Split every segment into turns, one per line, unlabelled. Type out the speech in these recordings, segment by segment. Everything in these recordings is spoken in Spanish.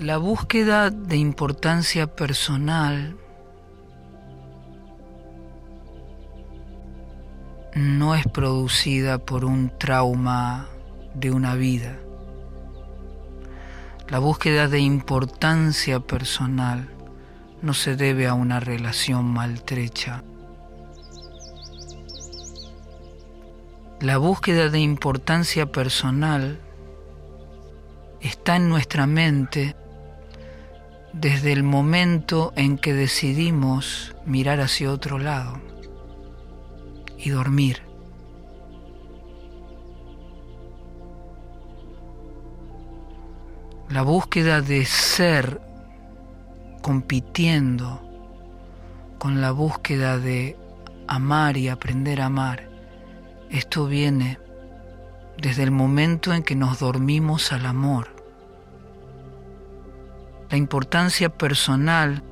La búsqueda de importancia personal no es producida por un trauma de una vida. La búsqueda de importancia personal no se debe a una relación maltrecha. La búsqueda de importancia personal está en nuestra mente desde el momento en que decidimos mirar hacia otro lado y dormir. La búsqueda de ser compitiendo con la búsqueda de amar y aprender a amar, esto viene desde el momento en que nos dormimos al amor. La importancia personal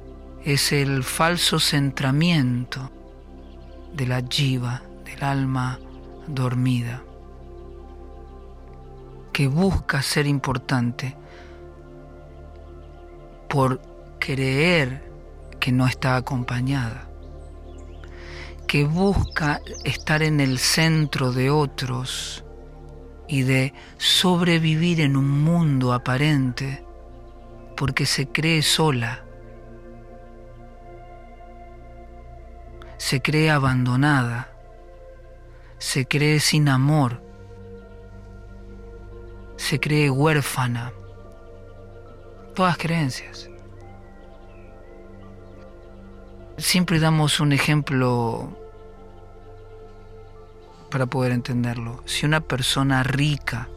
es el falso centramiento de la jiva, del alma dormida, que busca ser importante por creer que no está acompañada, que busca estar en el centro de otros y de sobrevivir en un mundo aparente porque se cree sola se cree abandonada, se cree sin amor, se cree huérfana. Todas creencias. Siempre damos un ejemplo para poder entenderlo. Si una persona rica,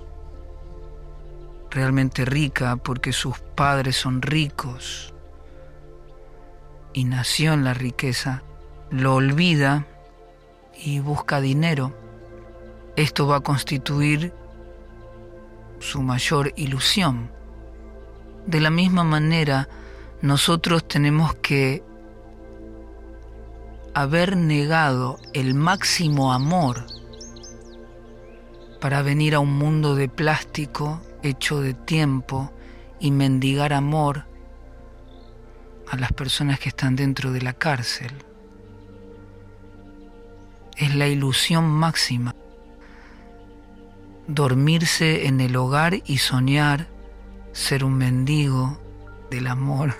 realmente rica porque sus padres son ricos y nació en la riqueza, lo olvida y busca dinero, esto va a constituir su mayor ilusión. De la misma manera, nosotros tenemos que haber negado el máximo amor para venir a un mundo de plástico hecho de tiempo y mendigar amor a las personas que están dentro de la cárcel es la ilusión máxima. Dormirse en el hogar y soñar ser un mendigo del amor.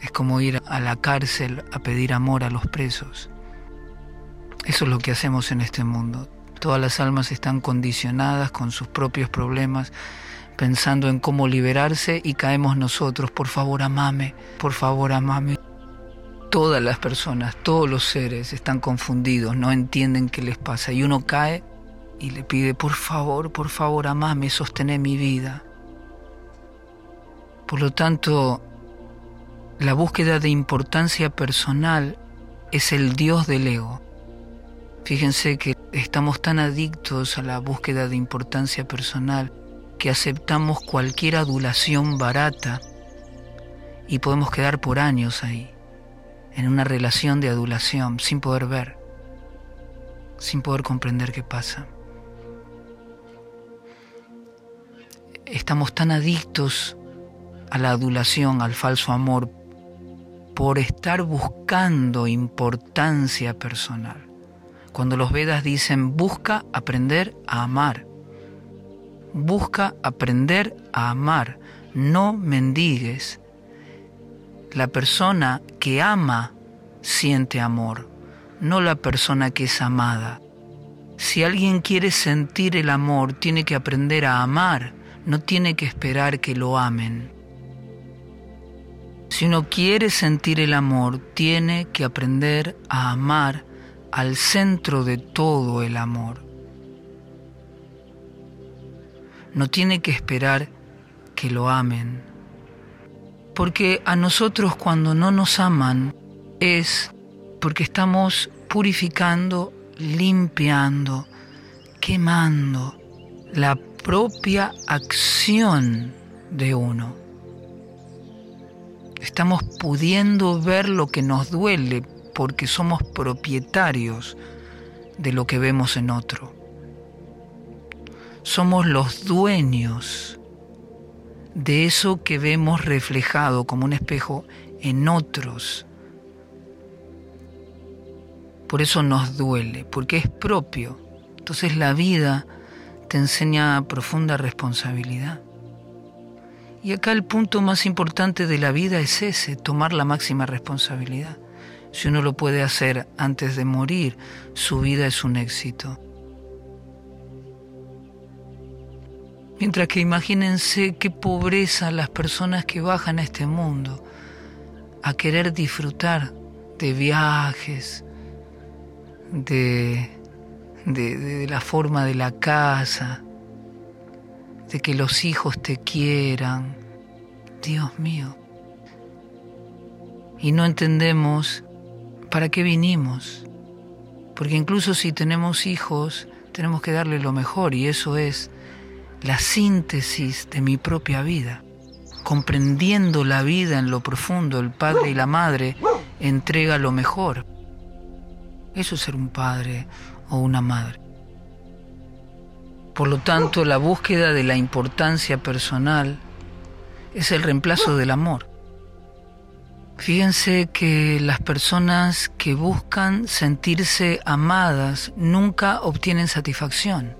Es como ir a la cárcel a pedir amor a los presos. Eso es lo que hacemos en este mundo. Todas las almas están condicionadas con sus propios problemas, pensando en cómo liberarse y caemos nosotros. Por favor, amame, por favor, amame. Todas las personas, todos los seres están confundidos, no entienden qué les pasa. Y uno cae y le pide, por favor, por favor, amame, sostener mi vida. Por lo tanto, la búsqueda de importancia personal es el Dios del ego. Fíjense que estamos tan adictos a la búsqueda de importancia personal que aceptamos cualquier adulación barata y podemos quedar por años ahí en una relación de adulación sin poder ver, sin poder comprender qué pasa. Estamos tan adictos a la adulación, al falso amor, por estar buscando importancia personal. Cuando los Vedas dicen busca aprender a amar, busca aprender a amar, no mendigues, la persona que ama siente amor, no la persona que es amada. Si alguien quiere sentir el amor, tiene que aprender a amar, no tiene que esperar que lo amen. Si uno quiere sentir el amor, tiene que aprender a amar al centro de todo el amor. No tiene que esperar que lo amen porque a nosotros cuando no nos aman es porque estamos purificando, limpiando, quemando la propia acción de uno. Estamos pudiendo ver lo que nos duele porque somos propietarios de lo que vemos en otro. Somos los dueños de eso que vemos reflejado como un espejo en otros. Por eso nos duele, porque es propio. Entonces la vida te enseña profunda responsabilidad. Y acá el punto más importante de la vida es ese, tomar la máxima responsabilidad. Si uno lo puede hacer antes de morir, su vida es un éxito. Mientras que imagínense qué pobreza las personas que bajan a este mundo a querer disfrutar de viajes, de, de, la forma de la casa, de que los hijos te quieran. Dios mío. Y no entendemos para qué vinimos. Porque incluso si tenemos hijos, tenemos que darle lo mejor y eso es la síntesis de mi propia vida. Comprendiendo la vida en lo profundo, el padre y la madre entrega lo mejor. Eso es ser un padre o una madre. Por lo tanto, la búsqueda de la importancia personal es el reemplazo del amor. Fíjense que las personas que buscan sentirse amadas nunca obtienen satisfacción.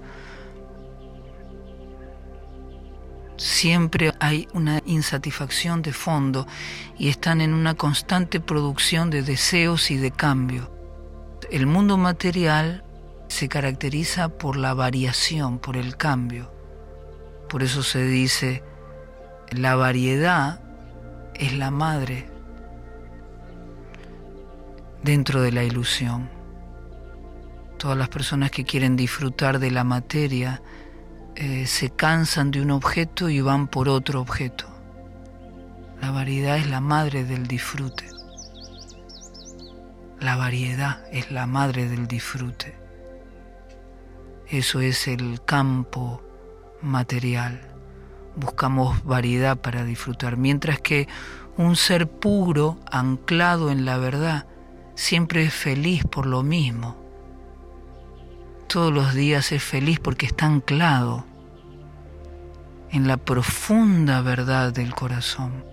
Siempre hay una insatisfacción de fondo y están en una constante producción de deseos y de cambio. El mundo material se caracteriza por la variación, por el cambio. Por eso se dice, la variedad es la madre dentro de la ilusión. Todas las personas que quieren disfrutar de la materia eh, se cansan de un objeto y van por otro objeto. La variedad es la madre del disfrute. La variedad es la madre del disfrute. Eso es el campo material. Buscamos variedad para disfrutar, mientras que un ser puro, anclado en la verdad, siempre es feliz por lo mismo. Todos los días es feliz porque está anclado en la profunda verdad del corazón.